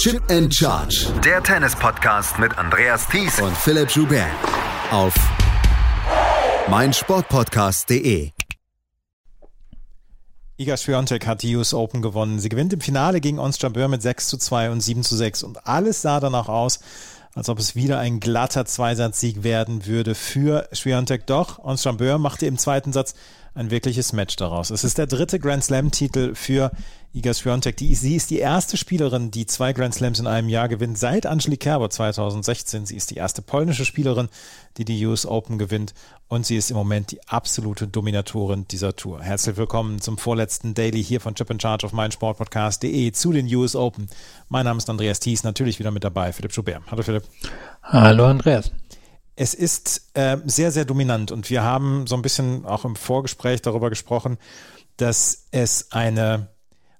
Chip and Charge. Der Tennis-Podcast mit Andreas Thies und Philipp Joubert. Auf meinsportpodcast.de. Iga Swiatek hat die US Open gewonnen. Sie gewinnt im Finale gegen Ons Jabeur mit 6 zu 2 und 7 zu 6. Und alles sah danach aus, als ob es wieder ein glatter Zweisatzsieg werden würde für Swiatek. Doch, Ons Jabeur machte im zweiten Satz ein wirkliches Match daraus. Es ist der dritte Grand Slam-Titel für Iga Swiatek. Sie ist die erste Spielerin, die zwei Grand Slams in einem Jahr gewinnt, seit Angelique Kerber 2016. Sie ist die erste polnische Spielerin, die die US Open gewinnt und sie ist im Moment die absolute Dominatorin dieser Tour. Herzlich willkommen zum vorletzten Daily hier von Chip in Charge auf meinsportpodcast.de zu den US Open. Mein Name ist Andreas Thies, natürlich wieder mit dabei, Philipp Schubert. Hallo Philipp. Hallo Andreas es ist äh, sehr, sehr dominant und wir haben so ein bisschen auch im Vorgespräch darüber gesprochen, dass es eine,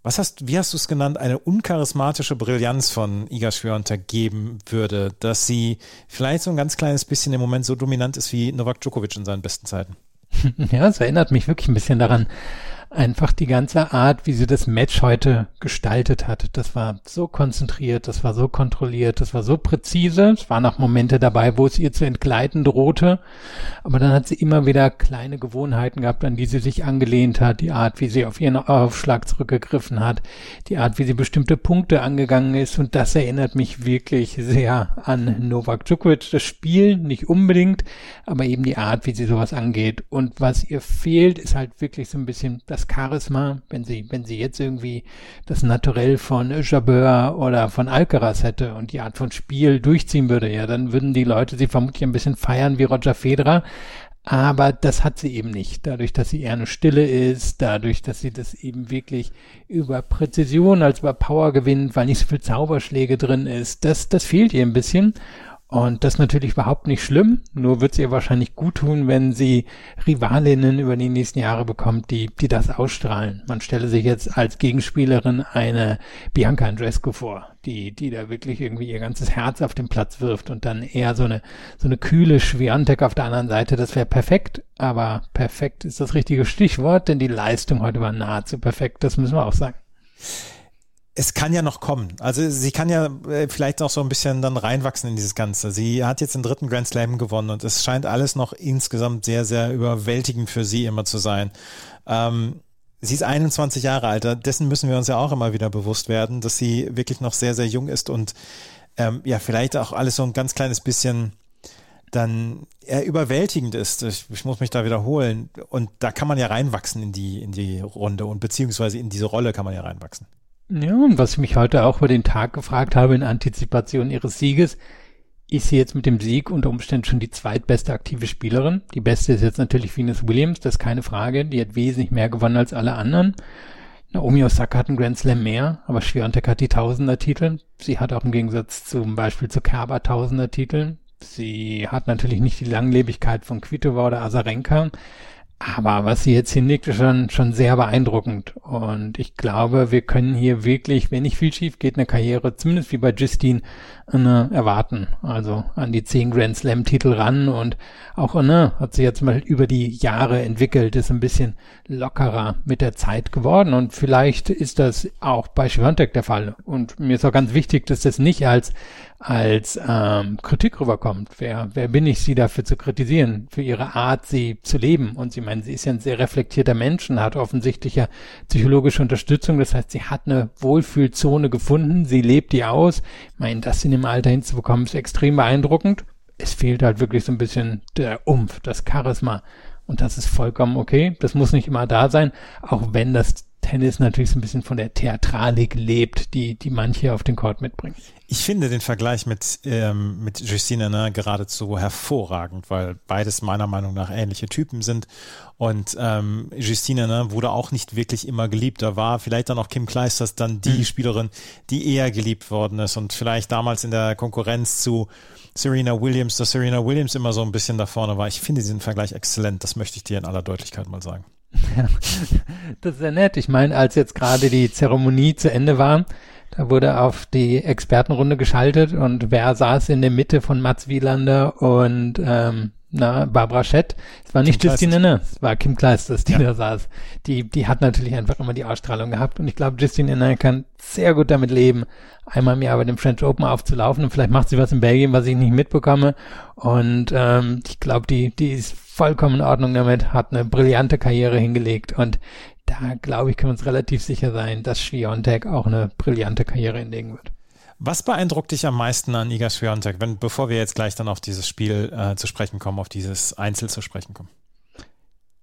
was hast, wie hast du es genannt, eine uncharismatische Brillanz von Iga Swiatek geben würde, dass sie vielleicht so ein ganz kleines bisschen im Moment so dominant ist wie Novak Djokovic in seinen besten Zeiten. Ja, es erinnert mich wirklich ein bisschen daran einfach die ganze Art, wie sie das Match heute gestaltet hat. Das war so konzentriert, das war so kontrolliert, das war so präzise. Es waren auch Momente dabei, wo es ihr zu entgleiten drohte. Aber dann hat sie immer wieder kleine Gewohnheiten gehabt, an die sie sich angelehnt hat. Die Art, wie sie auf ihren Aufschlag zurückgegriffen hat. Die Art, wie sie bestimmte Punkte angegangen ist. Und das erinnert mich wirklich sehr an Novak Djokovic. Das Spiel nicht unbedingt, aber eben die Art, wie sie sowas angeht. Und was ihr fehlt, ist halt wirklich so ein bisschen das das Charisma, wenn sie, wenn sie jetzt irgendwie das Naturell von Jabeur oder von Alcaraz hätte und die Art von Spiel durchziehen würde, ja, dann würden die Leute sie vermutlich ein bisschen feiern wie Roger Federer. Aber das hat sie eben nicht. Dadurch, dass sie eher eine Stille ist, dadurch, dass sie das eben wirklich über Präzision als über Power gewinnt, weil nicht so viel Zauberschläge drin ist, das, das fehlt ihr ein bisschen. Und das natürlich überhaupt nicht schlimm, nur wird es ihr wahrscheinlich gut tun, wenn sie Rivalinnen über die nächsten Jahre bekommt, die, die das ausstrahlen. Man stelle sich jetzt als Gegenspielerin eine Bianca Andrescu vor, die, die da wirklich irgendwie ihr ganzes Herz auf den Platz wirft und dann eher so eine, so eine kühle Schwiontek auf der anderen Seite. Das wäre perfekt, aber perfekt ist das richtige Stichwort, denn die Leistung heute war nahezu perfekt, das müssen wir auch sagen es kann ja noch kommen. Also sie kann ja äh, vielleicht auch so ein bisschen dann reinwachsen in dieses Ganze. Sie hat jetzt den dritten Grand Slam gewonnen und es scheint alles noch insgesamt sehr, sehr überwältigend für sie immer zu sein. Ähm, sie ist 21 Jahre alt, dessen müssen wir uns ja auch immer wieder bewusst werden, dass sie wirklich noch sehr, sehr jung ist und ähm, ja, vielleicht auch alles so ein ganz kleines bisschen dann eher überwältigend ist. Ich, ich, muss mich da wiederholen. Und da kann man ja reinwachsen in die, in die Runde und beziehungsweise in diese Rolle kann man ja reinwachsen. Ja, und was ich mich heute auch über den Tag gefragt habe in Antizipation ihres Sieges, ist sie jetzt mit dem Sieg unter Umständen schon die zweitbeste aktive Spielerin. Die beste ist jetzt natürlich Venus Williams, das ist keine Frage. Die hat wesentlich mehr gewonnen als alle anderen. Naomi Osaka hat einen Grand Slam mehr, aber Schwiontek hat die Tausender-Titel. Sie hat auch im Gegensatz zum Beispiel zu Kerber Tausender-Titel. Sie hat natürlich nicht die Langlebigkeit von Kvitova oder Azarenka, aber was sie jetzt hinlegt, ist schon, schon sehr beeindruckend. Und ich glaube, wir können hier wirklich, wenn nicht viel schief geht, eine Karriere, zumindest wie bei Justine, ne, erwarten. Also an die zehn Grand Slam Titel ran und auch ne, hat sie jetzt mal über die Jahre entwickelt, ist ein bisschen lockerer mit der Zeit geworden. Und vielleicht ist das auch bei Schwiontek der Fall. Und mir ist auch ganz wichtig, dass das nicht als als ähm, Kritik rüberkommt. Wer, wer bin ich, sie dafür zu kritisieren, für ihre Art, sie zu leben? Und sie meinen, sie ist ja ein sehr reflektierter Mensch und hat offensichtlich ja psychologische Unterstützung. Das heißt, sie hat eine Wohlfühlzone gefunden, sie lebt die aus. Ich meine, das in dem Alter hinzubekommen, ist extrem beeindruckend. Es fehlt halt wirklich so ein bisschen der Umf, das Charisma. Und das ist vollkommen okay. Das muss nicht immer da sein, auch wenn das Tennis natürlich so ein bisschen von der Theatralik lebt, die, die manche auf den Court mitbringen. Ich finde den Vergleich mit, ähm, mit Justine Henin geradezu hervorragend, weil beides meiner Meinung nach ähnliche Typen sind. Und ähm, Justine Henin wurde auch nicht wirklich immer geliebt. Da war vielleicht dann auch Kim Kleisters dann die mhm. Spielerin, die eher geliebt worden ist und vielleicht damals in der Konkurrenz zu Serena Williams, dass Serena Williams immer so ein bisschen da vorne war. Ich finde diesen Vergleich exzellent. Das möchte ich dir in aller Deutlichkeit mal sagen. Das ist ja nett. Ich meine, als jetzt gerade die Zeremonie zu Ende war, da wurde auf die Expertenrunde geschaltet und wer saß in der Mitte von Mats Wielander und ähm, na, Barbara Schett. Es war nicht Justine Inne, es war Kim Kleisters, die ja. da saß. Die, die hat natürlich einfach immer die Ausstrahlung gehabt und ich glaube, Justine Inne kann sehr gut damit leben, einmal im Jahr bei dem French Open aufzulaufen und vielleicht macht sie was in Belgien, was ich nicht mitbekomme und ähm, ich glaube, die, die ist vollkommen in Ordnung damit, hat eine brillante Karriere hingelegt und da glaube ich, können wir uns relativ sicher sein, dass Schwiontek auch eine brillante Karriere hinlegen wird. Was beeindruckt dich am meisten an Iga Swiatek, wenn, bevor wir jetzt gleich dann auf dieses Spiel äh, zu sprechen kommen, auf dieses Einzel zu sprechen kommen?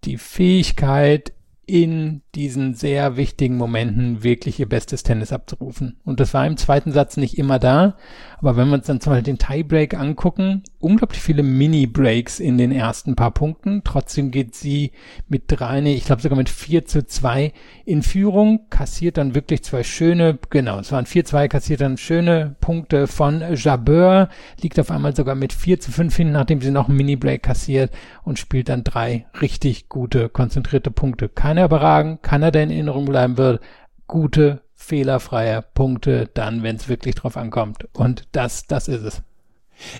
Die Fähigkeit, in diesen sehr wichtigen Momenten wirklich ihr bestes Tennis abzurufen. Und das war im zweiten Satz nicht immer da. Aber wenn wir uns dann zum Beispiel den Tiebreak angucken, unglaublich viele Mini-Breaks in den ersten paar Punkten. Trotzdem geht sie mit drei, nee, ich glaube sogar mit vier zu zwei in Führung, kassiert dann wirklich zwei schöne, genau, es waren vier zwei, kassiert dann schöne Punkte von Jabeur, liegt auf einmal sogar mit vier zu fünf hin, nachdem sie noch einen Mini-Break kassiert und spielt dann drei richtig gute, konzentrierte Punkte. Keiner überragen, keiner, der in Erinnerung bleiben wird. Gute, fehlerfreie Punkte dann, wenn es wirklich drauf ankommt. Und das, das ist es.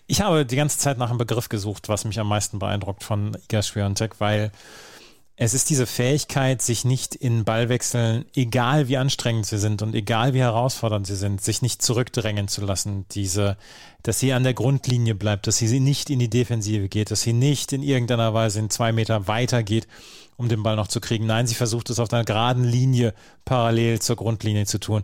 Ich habe die ganze Zeit nach einem Begriff gesucht, was mich am meisten beeindruckt von Iga Swiatek, weil es ist diese Fähigkeit, sich nicht in Ballwechseln, egal wie anstrengend sie sind und egal wie herausfordernd sie sind, sich nicht zurückdrängen zu lassen. Diese, dass sie an der Grundlinie bleibt, dass sie nicht in die Defensive geht, dass sie nicht in irgendeiner Weise in zwei Meter weiter geht, um den Ball noch zu kriegen. Nein, sie versucht es auf einer geraden Linie parallel zur Grundlinie zu tun.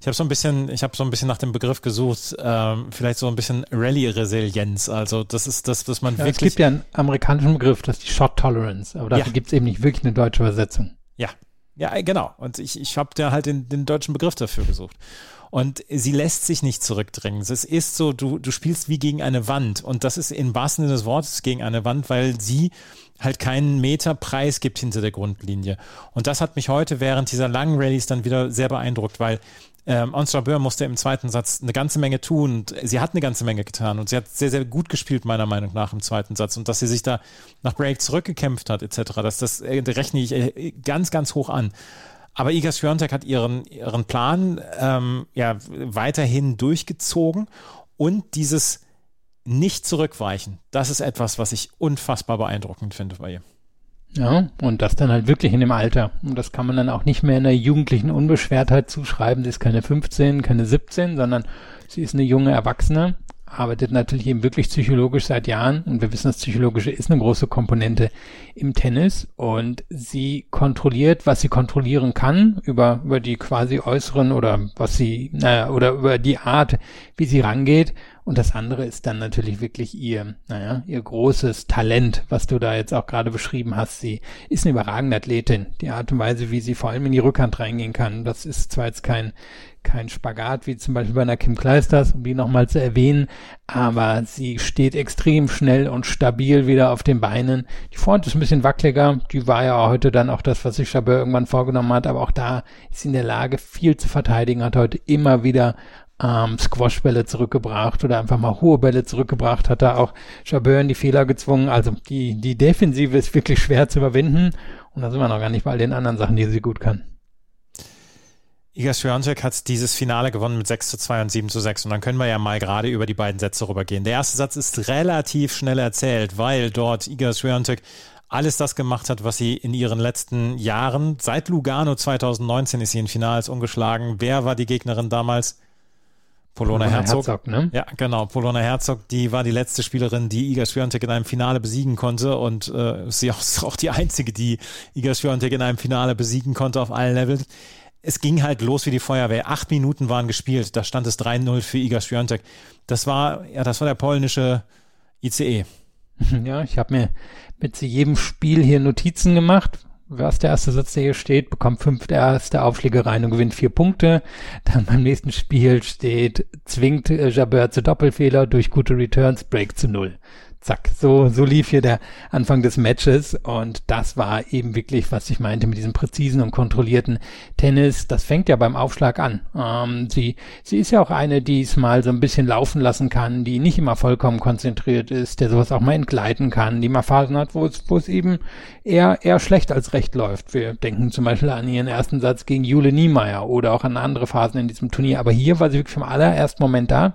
Ich habe so ein bisschen, ich habe so ein bisschen nach dem Begriff gesucht, ähm, vielleicht so ein bisschen Rallye-Resilienz. Also das ist das, was man ja, wirklich. Es gibt ja einen amerikanischen Begriff, das ist die Shot Tolerance, aber dafür ja. gibt es eben nicht wirklich eine deutsche Übersetzung. Ja, ja, genau. Und ich, ich habe da halt den, den deutschen Begriff dafür gesucht. Und sie lässt sich nicht zurückdrängen. Es ist so, du, du spielst wie gegen eine Wand. Und das ist im wahrsten Sinne des Wortes gegen eine Wand, weil sie halt keinen Meter Preis gibt hinter der Grundlinie. Und das hat mich heute während dieser langen Rallyes dann wieder sehr beeindruckt, weil ähm, Ons Jabeur musste im zweiten Satz eine ganze Menge tun und sie hat eine ganze Menge getan und sie hat sehr, sehr gut gespielt, meiner Meinung nach, im zweiten Satz und dass sie sich da nach Break zurückgekämpft hat, etc., das, das äh, rechne ich äh, ganz, ganz hoch an. Aber Iga Swiatek hat ihren, ihren Plan ähm, ja weiterhin durchgezogen und dieses nicht zurückweichen, das ist etwas, was ich unfassbar beeindruckend finde bei ihr. Ja, und das dann halt wirklich in dem Alter. Und das kann man dann auch nicht mehr in der jugendlichen Unbeschwertheit zuschreiben. Sie ist keine 15, keine 17, sondern sie ist eine junge Erwachsene arbeitet natürlich eben wirklich psychologisch seit Jahren und wir wissen, das Psychologische ist eine große Komponente im Tennis und sie kontrolliert, was sie kontrollieren kann über, über die quasi äußeren oder was sie, naja, oder über die Art, wie sie rangeht und das andere ist dann natürlich wirklich ihr, naja, ihr großes Talent, was du da jetzt auch gerade beschrieben hast. Sie ist eine überragende Athletin. Die Art und Weise, wie sie vor allem in die Rückhand reingehen kann, das ist zwar jetzt kein, kein Spagat wie zum Beispiel bei einer Kim Kleisters, um die nochmal zu erwähnen, aber sie steht extrem schnell und stabil wieder auf den Beinen. Die Front ist ein bisschen wackeliger, die war ja heute dann auch das, was sich Chabert irgendwann vorgenommen hat, aber auch da ist sie in der Lage, viel zu verteidigen, hat heute immer wieder ähm, Squashbälle zurückgebracht oder einfach mal hohe Bälle zurückgebracht, hat da auch Chabeur in die Fehler gezwungen. Also die, die Defensive ist wirklich schwer zu überwinden und da sind wir noch gar nicht bei all den anderen Sachen, die sie gut kann. Iga Swiatek hat dieses Finale gewonnen mit 6 zu 2 und 7 zu 6 und dann können wir ja mal gerade über die beiden Sätze rübergehen. Der erste Satz ist relativ schnell erzählt, weil dort Iga Swiatek alles das gemacht hat, was sie in ihren letzten Jahren, seit Lugano 2019 ist sie in Finals ungeschlagen. Wer war die Gegnerin damals? Polona, Herzog. Herzog ne? Ja, genau. Polona Herzog, die war die letzte Spielerin, die Iga Swiatek in einem Finale besiegen konnte und äh, sie ist auch die einzige, die Iga Swiatek in einem Finale besiegen konnte auf allen Levels. Es ging halt los wie die Feuerwehr. Acht Minuten waren gespielt. Da stand es 3-0 für Iga Swiatek. Das war, ja, das war der polnische ICE. Ja, ich habe mir mit jedem Spiel hier Notizen gemacht was der erste Satz, der hier steht, bekommt fünf der erste Aufschläge rein und gewinnt vier Punkte. Dann beim nächsten Spiel steht, zwingt äh, Jabeur zu Doppelfehler durch gute Returns, Break zu null zack, so, so lief hier der Anfang des Matches und das war eben wirklich, was ich meinte mit diesem präzisen und kontrollierten Tennis. Das fängt ja beim Aufschlag an. Ähm, sie, sie ist ja auch eine, die es mal so ein bisschen laufen lassen kann, die nicht immer vollkommen konzentriert ist, der sowas auch mal entgleiten kann, die mal Phasen hat, wo es, wo es eben eher, eher schlecht als recht läuft. Wir denken zum Beispiel an ihren ersten Satz gegen Jule Niemeyer oder auch an andere Phasen in diesem Turnier. Aber hier war sie wirklich vom allerersten Moment da,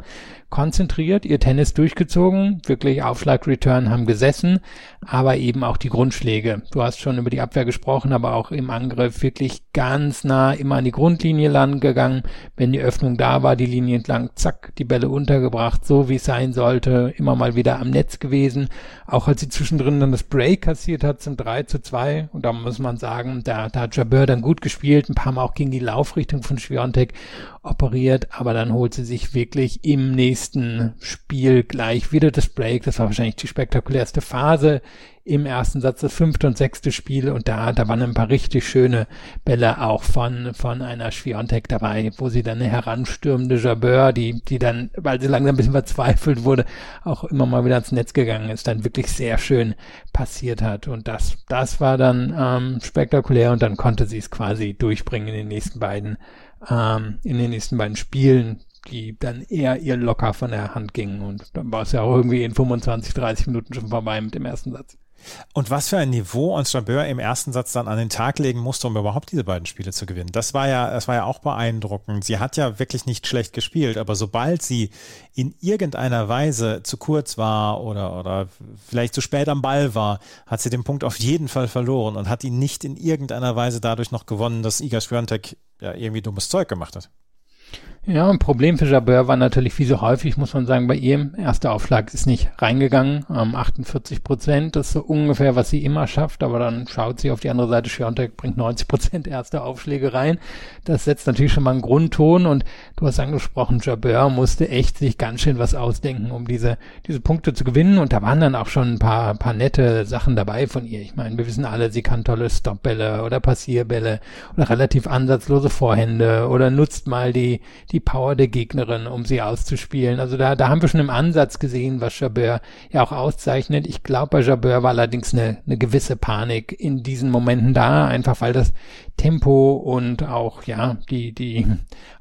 konzentriert, ihr Tennis durchgezogen, wirklich Aufschlag-Return haben gesessen, aber eben auch die Grundschläge. Du hast schon über die Abwehr gesprochen, aber auch im Angriff wirklich ganz nah immer an die Grundlinie lang gegangen. Wenn die Öffnung da war, die Linie entlang, zack, die Bälle untergebracht, so wie es sein sollte, immer mal wieder am Netz gewesen. Auch als sie zwischendrin dann das Break kassiert hat zum 3 zu 2, und da muss man sagen, da, da hat Jabeur dann gut gespielt, ein paar Mal auch gegen die Laufrichtung von Schwiontek operiert, aber dann holt sie sich wirklich im nächsten Spiel gleich wieder das Break. Das war wahrscheinlich die spektakulärste Phase im ersten Satz, das fünfte und sechste Spiel und da, da waren ein paar richtig schöne Bälle auch von, von einer Schwiontek dabei, wo sie dann eine heranstürmende Jabeur, die, die dann, weil sie langsam ein bisschen verzweifelt wurde, auch immer mal wieder ans Netz gegangen ist, dann wirklich sehr schön passiert hat und das, das war dann ähm, spektakulär und dann konnte sie es quasi durchbringen in den nächsten beiden ähm, in den nächsten beiden Spielen, die dann eher ihr locker von der Hand gingen. Und dann war es ja auch irgendwie in 25, 30 Minuten schon vorbei mit dem ersten Satz. Und was für ein Niveau uns Jabeur im ersten Satz dann an den Tag legen musste, um überhaupt diese beiden Spiele zu gewinnen. Das war ja, das war ja auch beeindruckend. Sie hat ja wirklich nicht schlecht gespielt, aber sobald sie in irgendeiner Weise zu kurz war oder, oder vielleicht zu spät am Ball war, hat sie den Punkt auf jeden Fall verloren und hat ihn nicht in irgendeiner Weise dadurch noch gewonnen, dass Iga Swiatek ja irgendwie dummes Zeug gemacht hat. Ja, ein Problem für Jabeur war natürlich, wie so häufig, muss man sagen, bei ihr, erster Aufschlag ist nicht reingegangen, ähm, 48 Prozent, das ist so ungefähr, was sie immer schafft, aber dann schaut sie auf die andere Seite, Schiontek bringt 90 Prozent erste Aufschläge rein. Das setzt natürlich schon mal einen Grundton und du hast angesprochen, Jabeur musste echt sich ganz schön was ausdenken, um diese, diese Punkte zu gewinnen und da waren dann auch schon ein paar, paar nette Sachen dabei von ihr. Ich meine, wir wissen alle, sie kann tolle Stopbälle oder Passierbälle oder relativ ansatzlose Vorhände oder nutzt mal die, die die Power der Gegnerin, um sie auszuspielen. Also da, da haben wir schon im Ansatz gesehen, was Jabeur ja auch auszeichnet. Ich glaube, bei Jabeur war allerdings eine, eine gewisse Panik in diesen Momenten da, einfach weil das Tempo und auch, ja, die, die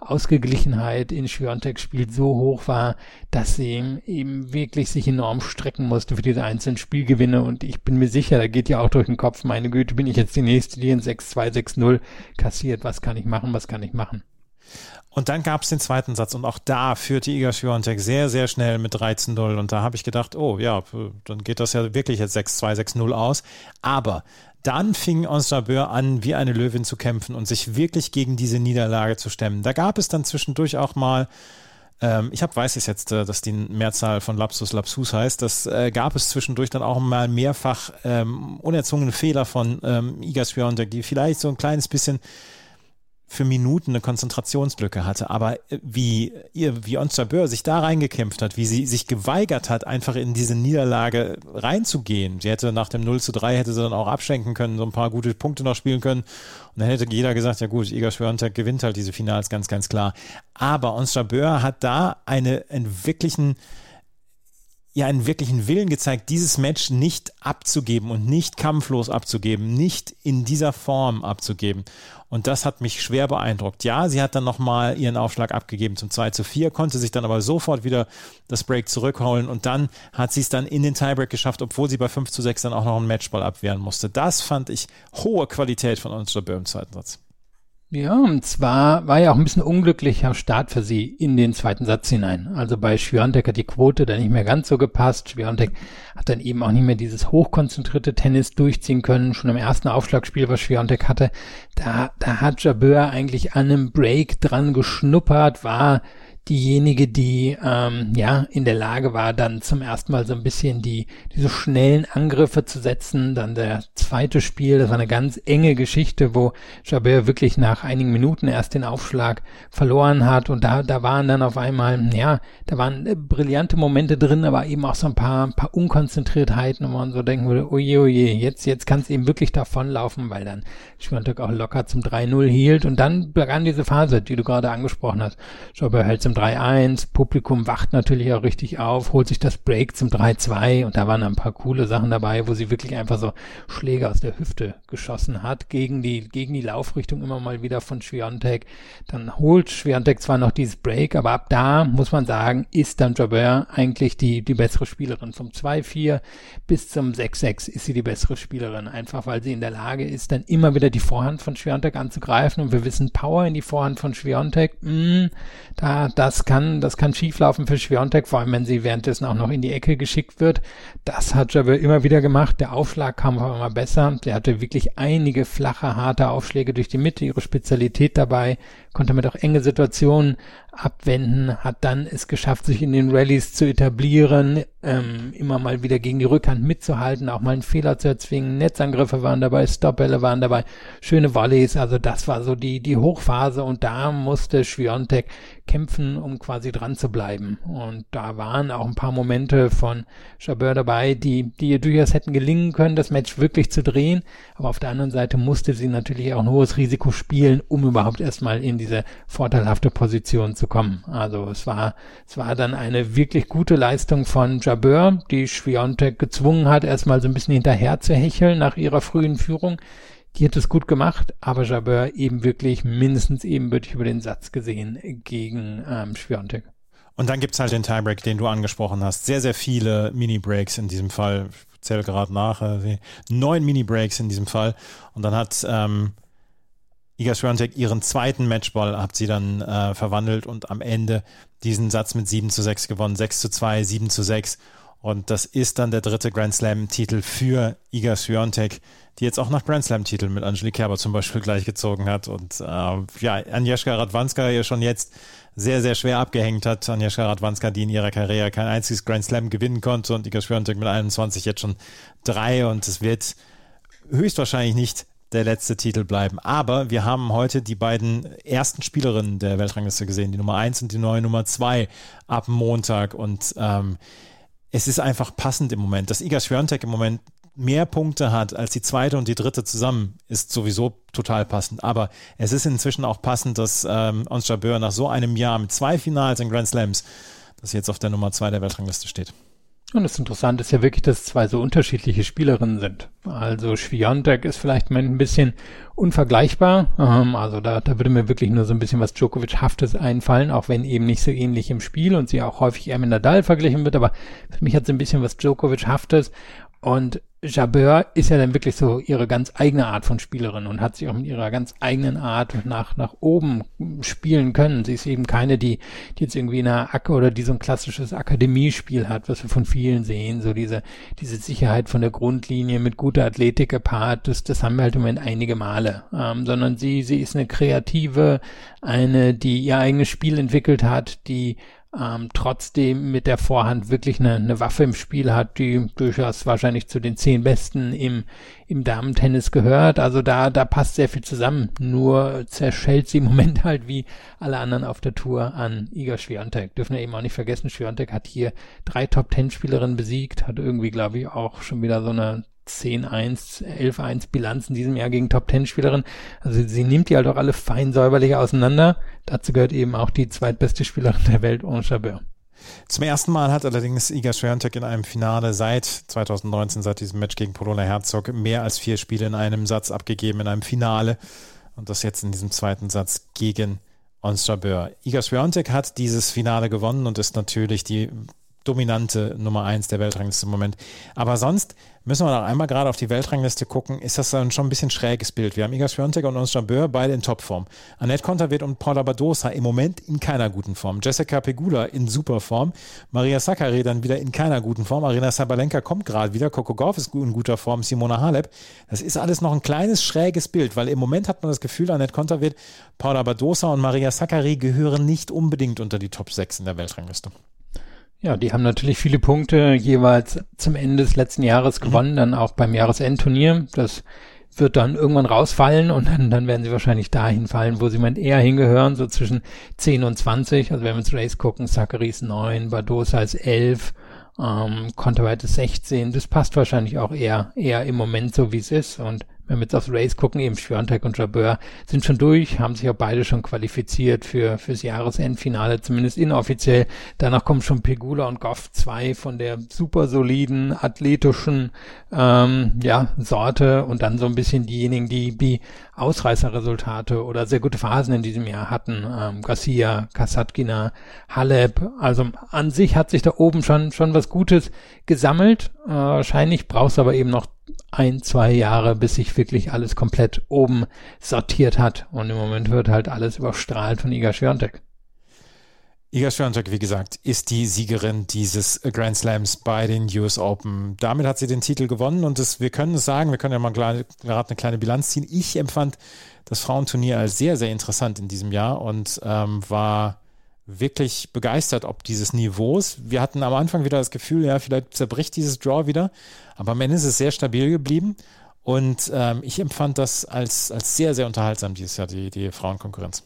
Ausgeglichenheit in Schwiontek Spiel so hoch war, dass sie eben wirklich sich enorm strecken musste für diese einzelnen Spielgewinne. Und ich bin mir sicher, da geht ja auch durch den Kopf, meine Güte, bin ich jetzt die nächste, die in 6-2, 6-0 kassiert. Was kann ich machen? Was kann ich machen? Und dann gab es den zweiten Satz und auch da führte Iga Swiatek sehr, sehr schnell mit 13-0 und da habe ich gedacht, oh ja, dann geht das ja wirklich jetzt 6-2, 6-0 aus. Aber dann fing Ons an, wie eine Löwin zu kämpfen und sich wirklich gegen diese Niederlage zu stemmen. Da gab es dann zwischendurch auch mal ähm, ich habe weiß es jetzt, äh, dass die Mehrzahl von Lapsus Lapsus heißt. Das äh, gab es zwischendurch dann auch mal mehrfach ähm, unerzwungene Fehler von ähm, Iga Swiatek, die vielleicht so ein kleines bisschen für Minuten eine Konzentrationslücke hatte, aber äh, wie ihr, wie Ons Jabeur sich da reingekämpft hat, wie sie sich geweigert hat, einfach in diese Niederlage reinzugehen. Sie hätte nach dem 0 zu 3 hätte sie dann auch abschenken können, so ein paar gute Punkte noch spielen können. Und dann hätte jeder gesagt, ja gut, Iga Schwörntag gewinnt halt diese Finals ganz, ganz klar. Aber Ons Jabeur hat da eine, einen wirklichen, ja einen wirklichen Willen gezeigt, dieses Match nicht abzugeben und nicht kampflos abzugeben, nicht in dieser Form abzugeben. Und das hat mich schwer beeindruckt. Ja, sie hat dann nochmal ihren Aufschlag abgegeben zum 2 zu 4, konnte sich dann aber sofort wieder das Break zurückholen und dann hat sie es dann in den Tiebreak geschafft, obwohl sie bei 5 zu 6 dann auch noch einen Matchball abwehren musste. Das fand ich hohe Qualität von unserer Böhm zweiten Satz. Ja, und zwar war ja auch ein bisschen unglücklicher Start für sie in den zweiten Satz hinein. Also bei Schwiontek hat die Quote dann nicht mehr ganz so gepasst. Schwiontek hat dann eben auch nicht mehr dieses hochkonzentrierte Tennis durchziehen können. Schon im ersten Aufschlagspiel, was Schwiontek hatte, da, da hat Jabeur eigentlich an einem Break dran geschnuppert, war diejenige, die ähm, ja in der Lage war, dann zum ersten Mal so ein bisschen die diese schnellen Angriffe zu setzen. Dann der zweite Spiel, das war eine ganz enge Geschichte, wo Jabeur wirklich nach einigen Minuten erst den Aufschlag verloren hat und da da waren dann auf einmal ja, da waren äh, brillante Momente drin, aber eben auch so ein paar paar Unkonzentriertheiten, wo man so denken würde, oje oje, jetzt jetzt kann es eben wirklich davonlaufen, weil dann Schwiontek auch locker zum 3-0 hielt und dann begann diese Phase, die du gerade angesprochen hast. Jabeur hält zum 3-1, Publikum wacht natürlich auch richtig auf, holt sich das Break zum 3-2 und da waren ein paar coole Sachen dabei, wo sie wirklich einfach so Schläge aus der Hüfte geschossen hat, gegen die, gegen die Laufrichtung immer mal wieder von Schwiontek. Dann holt Schwiontek zwar noch dieses Break, aber ab da muss man sagen, ist dann Jabeur eigentlich die, die bessere Spielerin. Vom 2-4 bis zum 6-6 ist sie die bessere Spielerin, einfach weil sie in der Lage ist, dann immer wieder die Vorhand von Schwiontek anzugreifen. Und wir wissen, Power in die Vorhand von Schwiontek, mh, mm, da, da das kann, das kann schieflaufen für Schwiontek, vor allem wenn sie währenddessen auch noch in die Ecke geschickt wird. Das hat Jabeur immer wieder gemacht. Der Aufschlag kam aber immer besser. Der hatte wirklich einige flache, harte Aufschläge durch die Mitte, ihre Spezialität dabei, konnte damit auch enge Situationen abwenden, hat dann es geschafft, sich in den Rallyes zu etablieren, ähm, immer mal wieder gegen die Rückhand mitzuhalten, auch mal einen Fehler zu erzwingen. Netzangriffe waren dabei, Stopbälle waren dabei, schöne Volleys. Also das war so die, die Hochphase und da musste Schwiontek kämpfen, um quasi dran zu bleiben. Und da waren auch ein paar Momente von Jabeur dabei, die, die ihr durchaus hätten gelingen können, das Match wirklich zu drehen. Aber auf der anderen Seite musste sie natürlich auch ein hohes Risiko spielen, um überhaupt erstmal in diese vorteilhafte Position zu kommen. Also es war, es war dann eine wirklich gute Leistung von Jabeur die Schwiontek gezwungen hat, erstmal so ein bisschen hinterher zu hecheln nach ihrer frühen Führung. Die hat es gut gemacht, aber Jabeur eben wirklich mindestens ebenbürtig über den Satz gesehen gegen ähm, Schwiontek. Und dann gibt's halt den Tiebreak, den du angesprochen hast. Sehr, sehr viele Mini-Breaks in diesem Fall. Ich zähle gerade nach. Äh, neun Mini-Breaks in diesem Fall. Und dann hat ähm, Iga Swiatek ihren zweiten Matchball hat sie dann äh, verwandelt und am Ende diesen Satz mit 7 zu 6 gewonnen. 6 zu 2, 7 zu 6. Und das ist dann der dritte Grand Slam-Titel für Iga Swiatek, die jetzt auch nach Grand Slam-Titeln mit Angelique Kerber zum Beispiel gleichgezogen hat. Und äh, ja, Agnieszka Radwanska ja schon jetzt sehr, sehr schwer abgehängt hat. Agnieszka Radwanska, die in ihrer Karriere kein einziges Grand Slam gewinnen konnte und Iga Swiatek mit 21 jetzt schon drei. Und es wird höchstwahrscheinlich nicht der letzte Titel bleiben. Aber wir haben heute die beiden ersten Spielerinnen der Weltrangliste gesehen, die Nummer 1 und die neue Nummer 2 ab Montag. Und ähm, es ist einfach passend im Moment. Dass Iga Swiatek im Moment mehr Punkte hat als die zweite und die dritte zusammen, ist sowieso total passend. Aber es ist inzwischen auch passend, dass ähm, Ons Jabeur nach so einem Jahr mit zwei Finals in Grand Slams, sie jetzt auf der Nummer 2 der Weltrangliste steht. Und das Interessante ist ja wirklich, dass zwei so unterschiedliche Spielerinnen sind. Also Schwiontek ist vielleicht mal ein bisschen unvergleichbar. Ähm, also da, da würde mir wirklich nur so ein bisschen was Djokovic-haftes einfallen, auch wenn eben nicht so ähnlich im Spiel und sie auch häufig eher mit Nadal verglichen wird. Aber für mich hat sie ein bisschen was Djokovic-haftes. Und Jabeur ist ja dann wirklich so ihre ganz eigene Art von Spielerin und hat sich auch mit ihrer ganz eigenen Art nach, nach oben spielen können. Sie ist eben keine, die, die jetzt irgendwie in einer Acker oder die so ein klassisches Akademiespiel hat, was wir von vielen sehen. So diese, diese Sicherheit von der Grundlinie mit guter Athletik gepaart. Das, das haben wir halt im Moment einige Male. Ähm, sondern sie, sie ist eine kreative, eine, die ihr eigenes Spiel entwickelt hat, die ähm, trotzdem mit der Vorhand wirklich eine, eine Waffe im Spiel hat, die durchaus wahrscheinlich zu den zehn Besten im, im Damentennis gehört. Also da, da passt sehr viel zusammen. Nur zerschellt sie im Moment halt wie alle anderen auf der Tour an Iga Swiatek. Dürfen wir eben auch nicht vergessen, Swiatek hat hier drei Top-Ten-Spielerinnen besiegt, hat irgendwie, glaube ich, auch schon wieder so eine 10-1, 11-1 Bilanz in diesem Jahr gegen Top-10-Spielerin. Also sie nimmt die halt auch alle fein säuberlich auseinander. Dazu gehört eben auch die zweitbeste Spielerin der Welt, Chabert. Zum ersten Mal hat allerdings Iga Swiatek in einem Finale seit 2019, seit diesem Match gegen Polona Herzog, mehr als vier Spiele in einem Satz abgegeben, in einem Finale. Und das jetzt in diesem zweiten Satz gegen Ons Jabeur. Iga Swiatek hat dieses Finale gewonnen und ist natürlich die dominante Nummer 1 der Weltrangliste im Moment. Aber sonst müssen wir noch einmal gerade auf die Weltrangliste gucken, ist das dann schon ein bisschen schräges Bild. Wir haben Iga Swiatek und Ons Jabeur beide in Topform. Annette Konterweht und Paula Badosa im Moment in keiner guten Form. Jessica Pegula in super Form. Maria Sakkari dann wieder in keiner guten Form. Arina Sabalenka kommt gerade wieder. Coco Gauff ist in guter Form. Simona Halep. Das ist alles noch ein kleines schräges Bild, weil im Moment hat man das Gefühl, Annette Konterweht, Paula Badosa und Maria Sakkari gehören nicht unbedingt unter die Top 6 in der Weltrangliste. Ja, die haben natürlich viele Punkte jeweils zum Ende des letzten Jahres gewonnen, mhm. dann auch beim Jahresendturnier. Das wird dann irgendwann rausfallen und dann, dann werden sie wahrscheinlich dahin fallen, wo sie mal eher hingehören, so zwischen 10 und 20. Also wenn wir ins Race gucken, Zacharias 9, Badosa ist 11, ähm, Konterweit ist 16. Das passt wahrscheinlich auch eher, eher im Moment so, wie es ist und wenn wir jetzt aufs Race gucken, eben Schwiontek und Jabeur sind schon durch, haben sich auch beide schon qualifiziert für fürs Jahresendfinale, zumindest inoffiziell. Danach kommen schon Pegula und Goff, zwei von der super soliden, athletischen ähm, ja, Sorte und dann so ein bisschen diejenigen, die die Ausreißerresultate oder sehr gute Phasen in diesem Jahr hatten. Ähm, Garcia, Kasatkina, Halep. Also an sich hat sich da oben schon schon was Gutes gesammelt. Äh, wahrscheinlich brauchst aber eben noch ein, zwei Jahre, bis sich wirklich alles komplett oben sortiert hat. Und im Moment wird halt alles überstrahlt von Iga Schwiontek. Iga Swiatek, wie gesagt, ist die Siegerin dieses Grand Slams bei den US Open. Damit hat sie den Titel gewonnen und das, wir können es sagen, wir können ja mal gerade eine kleine Bilanz ziehen. Ich empfand das Frauenturnier als sehr, sehr interessant in diesem Jahr und ähm, war wirklich begeistert ob dieses Niveaus. Wir hatten am Anfang wieder das Gefühl, ja, vielleicht zerbricht dieses Draw wieder, aber am Ende ist es sehr stabil geblieben und ähm, ich empfand das als, als sehr, sehr unterhaltsam dieses Jahr, die, die Frauenkonkurrenz.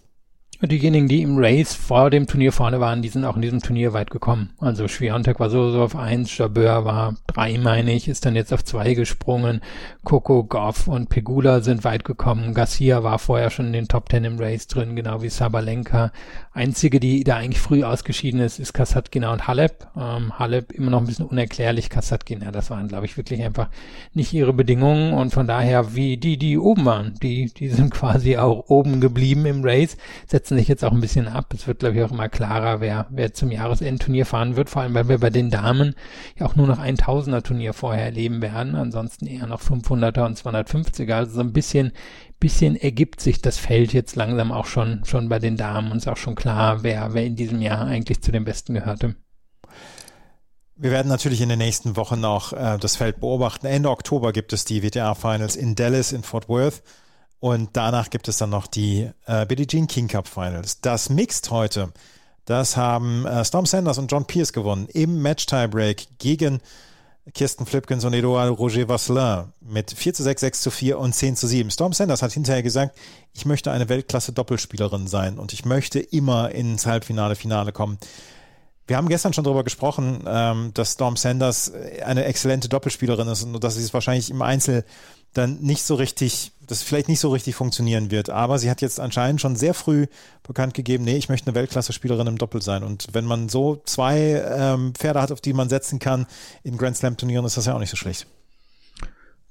Und diejenigen, die im Race vor dem Turnier vorne waren, die sind auch in diesem Turnier weit gekommen. Also Schwiontek war so, so auf eins, Jabeur war drei, meine ich, ist dann jetzt auf zwei gesprungen. Coco, Goff und Pegula sind weit gekommen. Garcia war vorher schon in den Top Ten im Race drin, genau wie Sabalenka. Einzige, die da eigentlich früh ausgeschieden ist, ist Kasatkina und Halep. Ähm, Halep immer noch ein bisschen unerklärlich. Kasatkina, das waren, glaube ich, wirklich einfach nicht ihre Bedingungen. Und von daher, wie die, die oben waren, die, die sind quasi auch oben geblieben im Race, setzen setzen sich jetzt auch ein bisschen ab. Es wird, glaube ich, auch immer klarer, wer, wer zum Jahresendturnier fahren wird, vor allem, weil wir bei den Damen ja auch nur noch ein Tausender-Turnier vorher erleben werden, ansonsten eher noch 500er und 250er. Also so ein bisschen, bisschen ergibt sich das Feld jetzt langsam auch schon, schon bei den Damen und ist auch schon klar, wer, wer in diesem Jahr eigentlich zu den Besten gehörte. Wir werden natürlich in den nächsten Wochen auch äh, das Feld beobachten. Ende Oktober gibt es die WTA Finals in Dallas in Fort Worth. Und danach gibt es dann noch die äh, Billie Jean King Cup Finals. Das Mixed heute, das haben äh, Storm Sanders und John Pierce gewonnen im Match Tiebreak gegen Kirsten Flipkins und Edouard Roger Vasselin mit 4 zu 6, 6 zu 4 und 10 zu 7. Storm Sanders hat hinterher gesagt, ich möchte eine Weltklasse-Doppelspielerin sein und ich möchte immer ins Halbfinale, Finale kommen. Wir haben gestern schon darüber gesprochen, ähm, dass Storm Sanders eine exzellente Doppelspielerin ist und dass sie es wahrscheinlich im Einzel dann nicht so richtig, das vielleicht nicht so richtig funktionieren wird. Aber sie hat jetzt anscheinend schon sehr früh bekannt gegeben, nee, ich möchte eine Weltklasse-Spielerin im Doppel sein. Und wenn man so zwei ähm, Pferde hat, auf die man setzen kann in Grand Slam-Turnieren, ist das ja auch nicht so schlecht.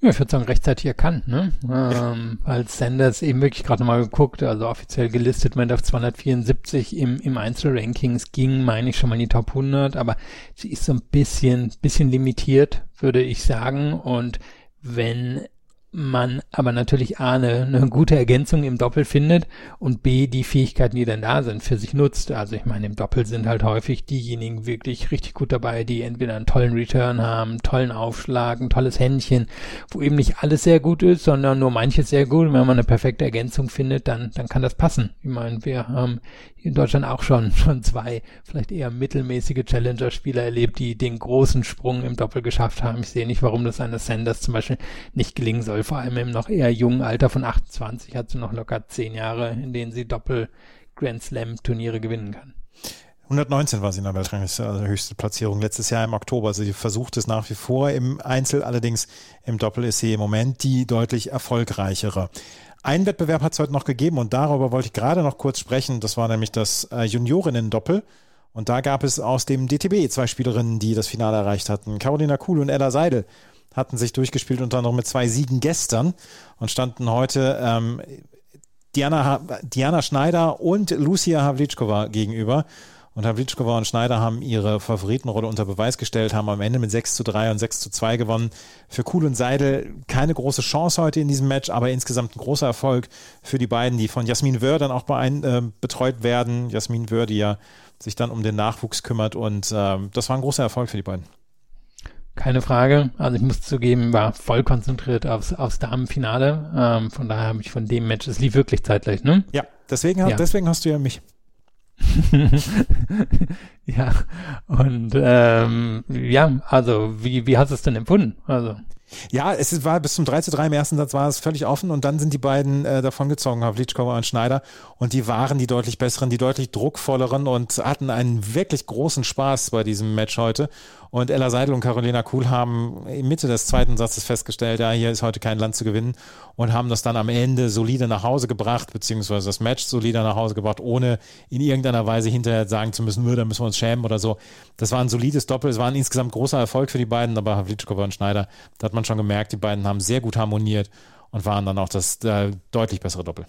Ja, ich würde sagen, rechtzeitig erkannt, ne? Ja. Ähm, als Sanders eben wirklich gerade nochmal geguckt, also offiziell gelistet, man auf 274 im, im Einzelrankings ging, meine ich schon mal in die Top 100, aber sie ist so ein bisschen, bisschen limitiert, würde ich sagen. Und wenn man aber natürlich A, eine, eine gute Ergänzung im Doppel findet und B, die Fähigkeiten, die dann da sind, für sich nutzt. Also ich meine, im Doppel sind halt häufig diejenigen wirklich richtig gut dabei, die entweder einen tollen Return haben, tollen Aufschlag, ein tolles Händchen, wo eben nicht alles sehr gut ist, sondern nur manches sehr gut. Und wenn man eine perfekte Ergänzung findet, dann, dann kann das passen. Ich meine, wir haben in Deutschland auch schon, schon zwei vielleicht eher mittelmäßige Challenger-Spieler erlebt, die den großen Sprung im Doppel geschafft haben. Ich sehe nicht, warum das eines Sanders zum Beispiel nicht gelingen soll. Vor allem im noch eher jungen Alter von 28 hat sie noch locker zehn Jahre, in denen sie Doppel Grand Slam Turniere gewinnen kann. 119 war sie in der Weltrangliste, also höchste Platzierung letztes Jahr im Oktober. Also sie versucht es nach wie vor im Einzel, allerdings im Doppel ist sie im Moment die deutlich erfolgreichere. Einen Wettbewerb hat es heute noch gegeben und darüber wollte ich gerade noch kurz sprechen. Das war nämlich das äh, Juniorinnen-Doppel. Und da gab es aus dem DTB zwei Spielerinnen, die das Finale erreicht hatten. Carolina Kuhl und Ella Seidel hatten sich durchgespielt, unter anderem mit zwei Siegen gestern und standen heute ähm, Diana, Diana Schneider und Lucia Havlitschkova gegenüber. Und Havlitschkova und Schneider haben ihre Favoritenrolle unter Beweis gestellt, haben am Ende mit 6 zu 3 und 6 zu 2 gewonnen. Für Kuhl und Seidel keine große Chance heute in diesem Match, aber insgesamt ein großer Erfolg für die beiden, die von Jasmin Wör dann auch beein, äh, betreut werden. Jasmin Wör, die ja sich dann um den Nachwuchs kümmert und äh, das war ein großer Erfolg für die beiden. Keine Frage. Also ich muss zugeben, war voll konzentriert aufs, aufs Damenfinale. Ähm, von daher habe ich von dem Match, es lief wirklich zeitgleich, ne? Ja, deswegen, ja. deswegen hast du ja mich. ja, und ähm, ja, also wie, wie hast du es denn empfunden? Also. Ja, es war bis zum 3 zu 3 im ersten Satz war es völlig offen und dann sind die beiden äh, davongezogen, Havlitschkova und Schneider und die waren die deutlich besseren, die deutlich druckvolleren und hatten einen wirklich großen Spaß bei diesem Match heute und Ella Seidel und Carolina Kuhl haben Mitte des zweiten Satzes festgestellt, ja, hier ist heute kein Land zu gewinnen und haben das dann am Ende solide nach Hause gebracht, beziehungsweise das Match solide nach Hause gebracht, ohne in irgendeiner Weise hinterher sagen zu müssen, da müssen wir uns schämen oder so. Das war ein solides Doppel, es war ein insgesamt großer Erfolg für die beiden, aber Havlitschkova und Schneider, da hat man schon gemerkt, die beiden haben sehr gut harmoniert und waren dann auch das äh, deutlich bessere Doppel.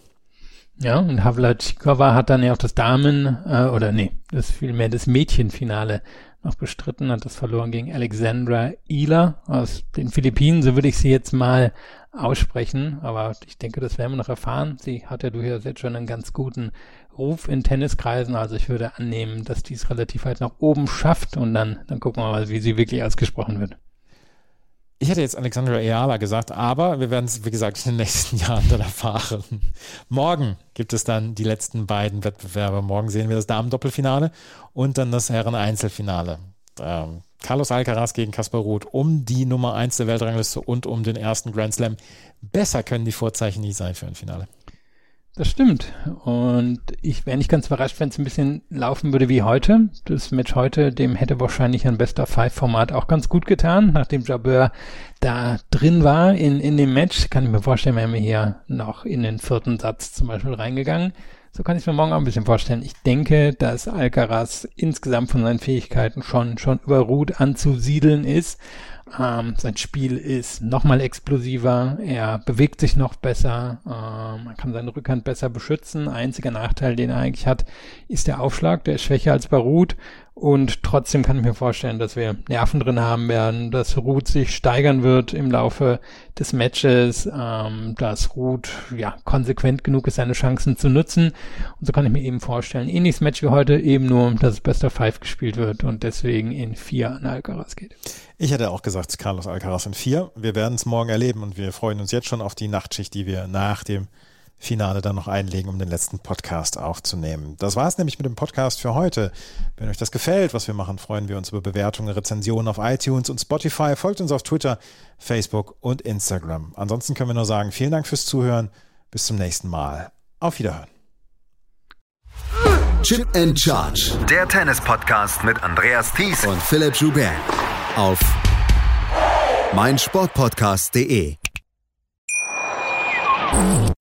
Ja, und Havlatschikova hat dann ja auch das Damen, äh, oder nee, das vielmehr das Mädchenfinale noch bestritten, hat das verloren gegen Alexandra Ila aus den Philippinen, so würde ich sie jetzt mal aussprechen, aber ich denke, das werden wir noch erfahren. Sie hat ja durchaus jetzt schon einen ganz guten Ruf in Tenniskreisen. Also ich würde annehmen, dass die es relativ weit nach oben schafft und dann, dann gucken wir mal, wie sie wirklich ausgesprochen wird. Ich hätte jetzt Alexandra Ayala gesagt, aber wir werden es, wie gesagt, in den nächsten Jahren dann erfahren. Morgen gibt es dann die letzten beiden Wettbewerbe. Morgen sehen wir das Damen-Doppelfinale und dann das Herren-Einzelfinale. Ähm, Carlos Alcaraz gegen Kaspar Ruth um die Nummer 1 der Weltrangliste und um den ersten Grand Slam. Besser können die Vorzeichen nie sein für ein Finale. Das stimmt. Und ich wäre nicht ganz überrascht, wenn es ein bisschen laufen würde wie heute. Das Match heute, dem hätte wahrscheinlich ein Bester Five Format auch ganz gut getan, nachdem Jabeur da drin war in, in dem Match. Kann ich mir vorstellen, wären wir hier noch in den vierten Satz zum Beispiel reingegangen. So kann ich mir morgen auch ein bisschen vorstellen. Ich denke, dass Alcaraz insgesamt von seinen Fähigkeiten schon, schon über Ruth anzusiedeln ist. Ähm, sein Spiel ist nochmal explosiver, er bewegt sich noch besser, ähm, man kann seine Rückhand besser beschützen. Einziger Nachteil, den er eigentlich hat, ist der Aufschlag, der ist schwächer als bei Ruth. Und trotzdem kann ich mir vorstellen, dass wir Nerven drin haben werden, dass Ruth sich steigern wird im Laufe des Matches, ähm, dass Ruth ja konsequent genug ist, seine Chancen zu nutzen. Und so kann ich mir eben vorstellen, ähnliches Match wie heute, eben nur, dass es Best of Five gespielt wird und deswegen in vier an Alcaraz geht. Ich hätte auch gesagt, Carlos Alcaraz in vier. Wir werden es morgen erleben und wir freuen uns jetzt schon auf die Nachtschicht, die wir nach dem Finale dann noch einlegen, um den letzten Podcast aufzunehmen. Das war es nämlich mit dem Podcast für heute. Wenn euch das gefällt, was wir machen, freuen wir uns über Bewertungen, Rezensionen auf iTunes und Spotify. Folgt uns auf Twitter, Facebook und Instagram. Ansonsten können wir nur sagen, vielen Dank fürs Zuhören. Bis zum nächsten Mal. Auf Wiederhören. Chip and Charge. Der Tennis-Podcast mit Andreas Thies und Philipp Joubert. Auf meinsportpodcast.de.